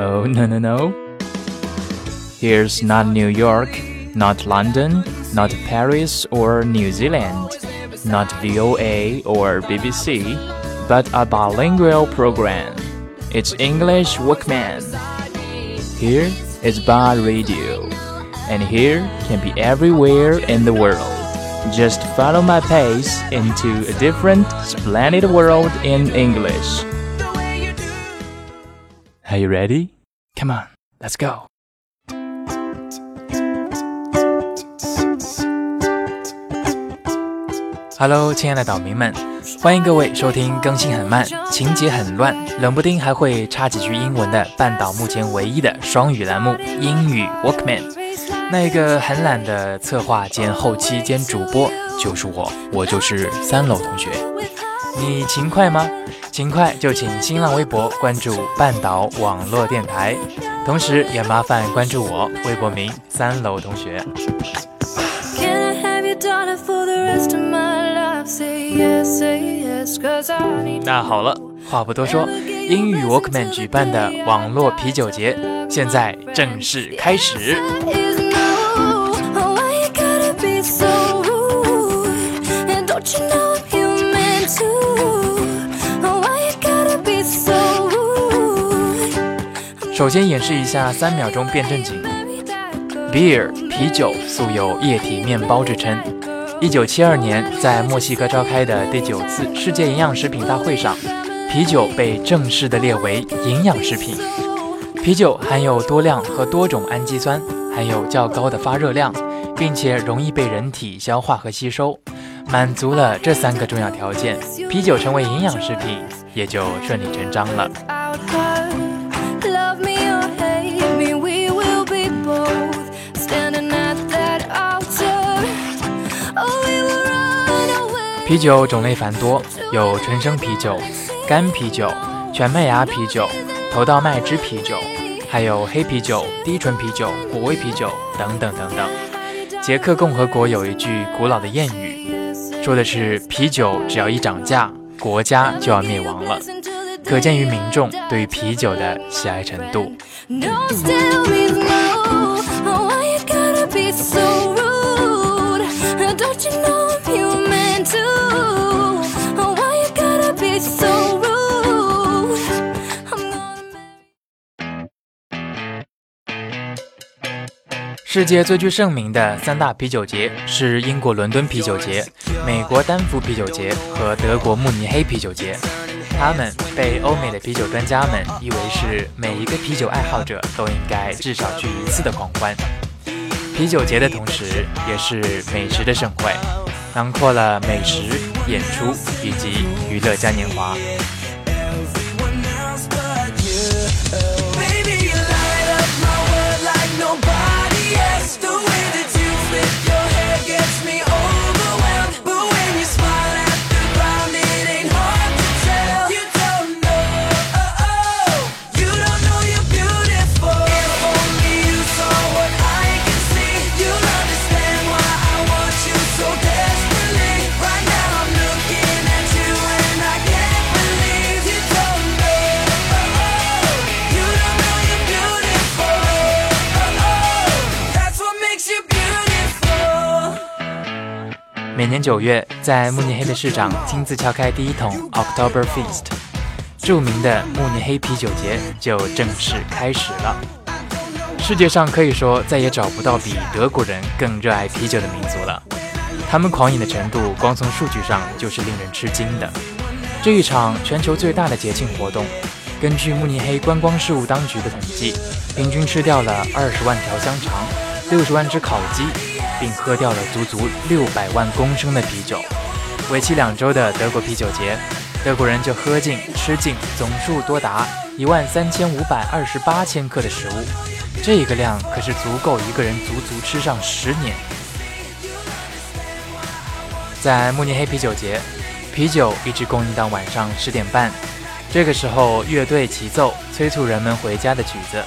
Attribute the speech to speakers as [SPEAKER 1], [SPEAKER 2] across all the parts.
[SPEAKER 1] Oh, no, no, no. Here's not New York, not London, not Paris or New Zealand, not VOA or BBC, but a bilingual program. It's English Workman. Here is Bar Radio, and here can be everywhere in the world. Just follow my pace into a different, splendid world in English. Are you ready? Come on, let's go. Hello，亲爱的岛民们，欢迎各位收听更新很慢、情节很乱、冷不丁还会插几句英文的半岛目前唯一的双语栏目——英语 Workman。那一个很懒的策划兼后期兼主播就是我，我就是三楼同学。你勤快吗？勤快就请新浪微博关注半岛网络电台，同时也麻烦关注我微博名三楼同学。那好了，话不多说，英语 Workman 举办的网络啤酒节现在正式开始。首先演示一下三秒钟变正经。Beer 啤酒素有液体面包之称。一九七二年，在墨西哥召开的第九次世界营养食品大会上，啤酒被正式的列为营养食品。啤酒含有多量和多种氨基酸，含有较高的发热量，并且容易被人体消化和吸收。满足了这三个重要条件，啤酒成为营养食品也就顺理成章了。啤酒种类繁多，有纯生啤酒、干啤酒、全麦芽啤酒、头道麦汁啤酒，还有黑啤酒、低醇啤酒、果味啤酒等等等等。捷克共和国有一句古老的谚语，说的是啤酒只要一涨价，国家就要灭亡了，可见于民众对于啤酒的喜爱程度。世界最具盛名的三大啤酒节是英国伦敦啤酒节、美国丹佛啤酒节和德国慕尼黑啤酒节。他们被欧美的啤酒专家们誉为是每一个啤酒爱好者都应该至少去一次的狂欢。啤酒节的同时，也是美食的盛会，囊括了美食、演出以及娱乐嘉年华。年九月，在慕尼黑的市长亲自敲开第一桶 October Feast，著名的慕尼黑啤酒节就正式开始了。世界上可以说再也找不到比德国人更热爱啤酒的民族了。他们狂饮的程度，光从数据上就是令人吃惊的。这一场全球最大的节庆活动，根据慕尼黑观光事务当局的统计，平均吃掉了二十万条香肠，六十万只烤鸡。并喝掉了足足六百万公升的啤酒。为期两周的德国啤酒节，德国人就喝尽吃尽总数多达一万三千五百二十八千克的食物，这个量可是足够一个人足足吃上十年。在慕尼黑啤酒节，啤酒一直供应到晚上十点半，这个时候乐队齐奏催促人们回家的曲子。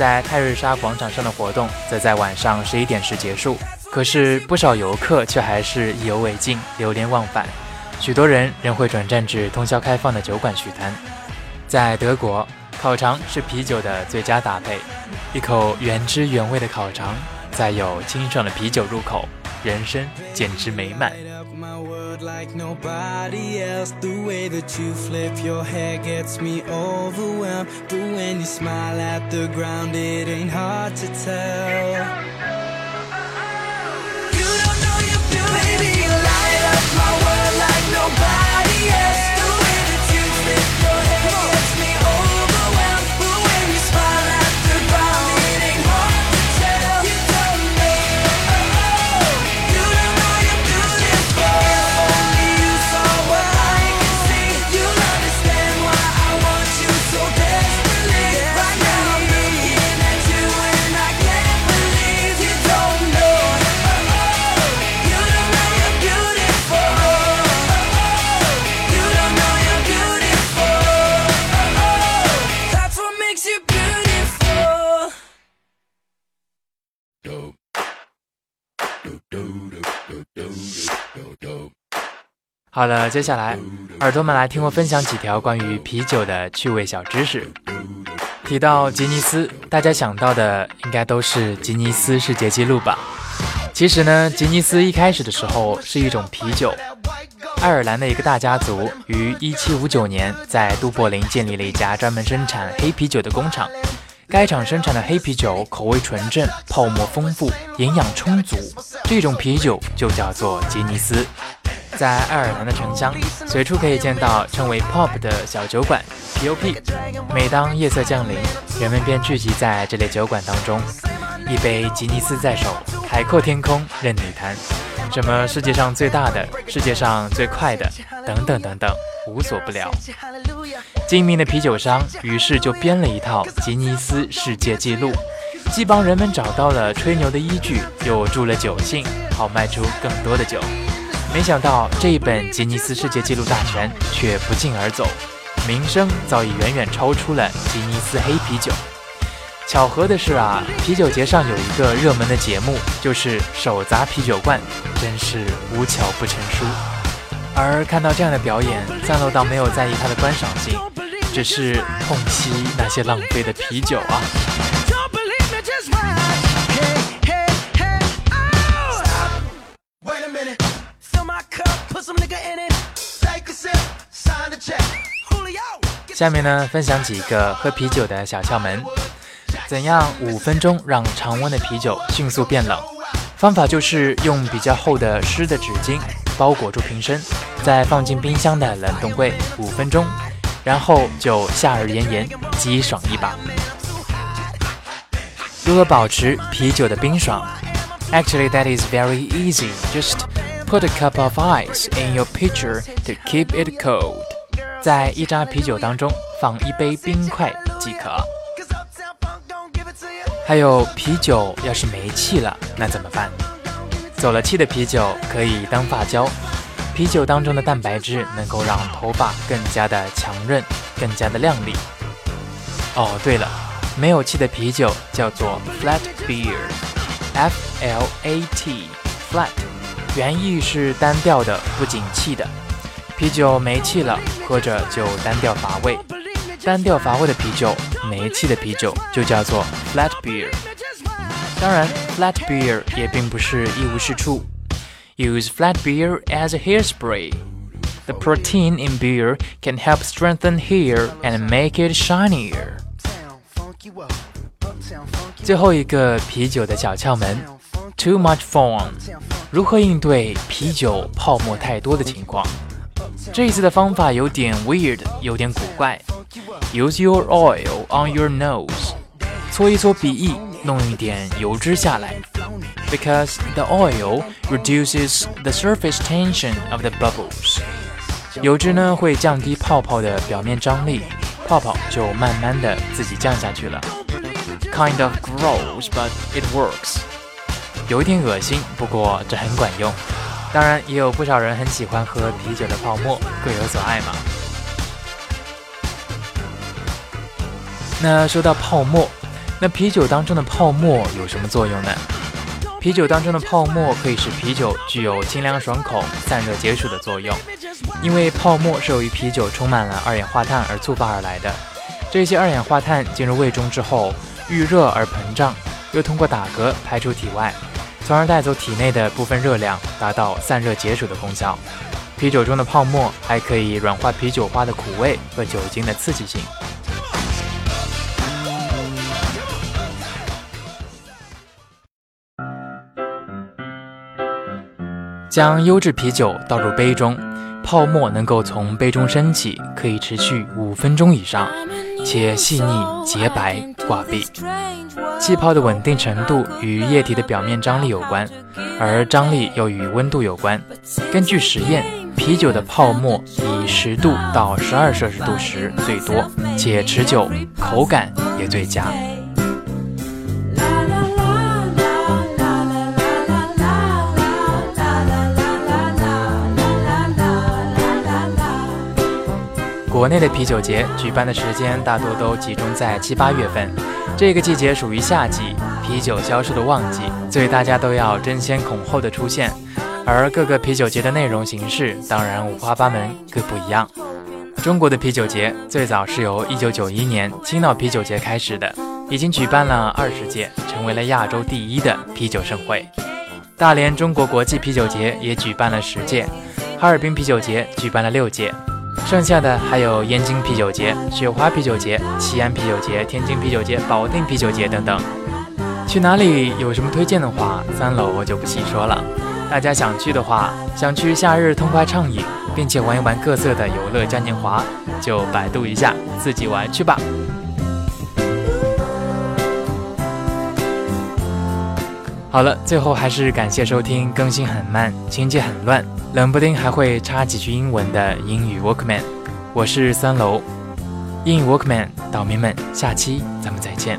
[SPEAKER 1] 在泰瑞莎广场上的活动则在晚上十一点时结束，可是不少游客却还是意犹未尽，流连忘返。许多人仍会转战至通宵开放的酒馆续摊。在德国，烤肠是啤酒的最佳搭配，一口原汁原味的烤肠，再有清爽的啤酒入口，人生简直美满。
[SPEAKER 2] Lord like nobody else. The way that you flip your hair gets me overwhelmed. But when you smile at the ground, it ain't hard to tell.
[SPEAKER 3] You don't know you're beautiful, baby. You light up my world like nobody else.
[SPEAKER 1] 好了，接下来耳朵们来听我分享几条关于啤酒的趣味小知识。提到吉尼斯，大家想到的应该都是吉尼斯世界纪录吧？其实呢，吉尼斯一开始的时候是一种啤酒。爱尔兰的一个大家族于1759年在都柏林建立了一家专门生产黑啤酒的工厂。该厂生产的黑啤酒口味纯正，泡沫丰富，营养充足，这种啤酒就叫做吉尼斯。在爱尔兰的城乡，随处可以见到称为 Pop 的小酒馆 Pop。每当夜色降临，人们便聚集在这类酒馆当中，一杯吉尼斯在手，海阔天空任你谈。什么世界上最大的、世界上最快的，等等等等，无所不聊。精明的啤酒商于是就编了一套吉尼斯世界纪录，既帮人们找到了吹牛的依据，又助了酒兴，好卖出更多的酒。没想到这一本吉尼斯世界纪录大全却不胫而走，名声早已远远超出了吉尼斯黑啤酒。巧合的是啊，啤酒节上有一个热门的节目，就是手砸啤酒罐，真是无巧不成书。而看到这样的表演，赞洛倒没有在意它的观赏性，只是痛惜那些浪费的啤酒啊。下面呢，分享几个喝啤酒的小窍门。怎样五分钟让常温的啤酒迅速变冷？方法就是用比较厚的湿的纸巾包裹住瓶身，再放进冰箱的冷冻柜五分钟，然后就夏日炎炎，极爽一把。如何保持啤酒的冰爽？Actually, that is very easy. Just put a cup of ice in your pitcher to keep it cold. 在一扎啤酒当中放一杯冰块即可。还有啤酒要是没气了，那怎么办？走了气的啤酒可以当发胶。啤酒当中的蛋白质能够让头发更加的强韧，更加的亮丽。哦，对了，没有气的啤酒叫做 flat beer，F L A T，flat，原意是单调的、不景气的。啤酒没气了，喝着就单调乏味。单调乏味的啤酒，煤气的啤酒就叫做 flat beer。当然，flat beer 也并不是一无是处。Use flat beer as a hairspray. The protein in beer can help strengthen hair and make it shinier. 最后一个啤酒的小窍门，too much foam，如何应对啤酒泡沫太多的情况？这一次的方法有点 weird，有点古怪。Use your oil on your nose，搓一搓鼻翼，弄一点油脂下来。Because the oil reduces the surface tension of the bubbles，油脂呢会降低泡泡的表面张力，泡泡就慢慢的自己降下去了。Kind of gross, but it works。有点恶心，不过这很管用。当然，也有不少人很喜欢喝啤酒的泡沫，各有所爱嘛。那说到泡沫，那啤酒当中的泡沫有什么作用呢？啤酒当中的泡沫可以使啤酒具有清凉爽口、散热解暑的作用，因为泡沫是由于啤酒充满了二氧化碳而触发而来的。
[SPEAKER 3] 这些二氧化碳进入胃中之后，遇热而膨胀，又通过打嗝排出体外，从而带走体内的部分热量，达到散热解暑的功效。啤酒中的泡沫还可以软化啤酒花的苦味和酒精的刺激性。将优质啤酒倒入杯中，泡沫能够从杯中升起，可以持续五分钟以上，且细腻洁白挂壁。气泡的稳定程度与液体的表面张力有关，而张力又与温度有关。根据实验，啤酒的泡沫以十度到十二摄氏度时最多，且持久，口感也最佳。国内的啤酒节举办的时间大多都集中在七八月份，这个季节属于夏季，啤酒销售的旺季，所以大家都要争先恐后的出现。而各个啤酒节的内容形式当然五花八门，各不一样。中国的啤酒节最早是由一九九一年青岛啤酒节开始的，已经举办了二十届，成为了亚洲第一的啤酒盛会。大连中国国际啤酒节也举办了十届，哈尔滨啤酒节举办了六届。剩下的还有燕京啤酒节、雪花啤酒节、西安啤酒节、天津啤酒节、保定啤酒节等等。去哪里有什么推荐的话，三楼我就不细说了。大家想去的话，想去夏日痛快畅饮，并且玩一玩各色的游乐嘉年华，就百度一下，自己玩去吧。好了，最后还是感谢收听，更新很慢，情节很乱，冷不丁还会插几句英文的英语 Workman。我是三楼，英语 Workman，岛民们，下期咱们再见。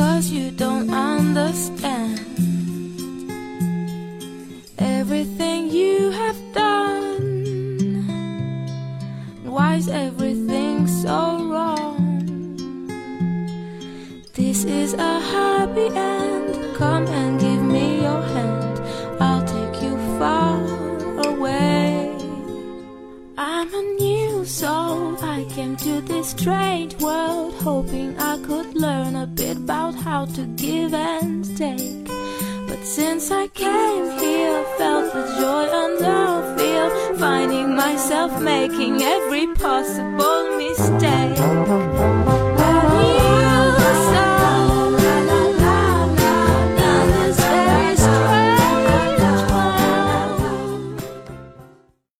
[SPEAKER 3] Cause you don't understand everything you have done. Why is everything so wrong? This is a happy end. Strange world, hoping I could learn a bit about how to give and take. But since I came here, felt the joy and love feel, finding myself making every possible mistake.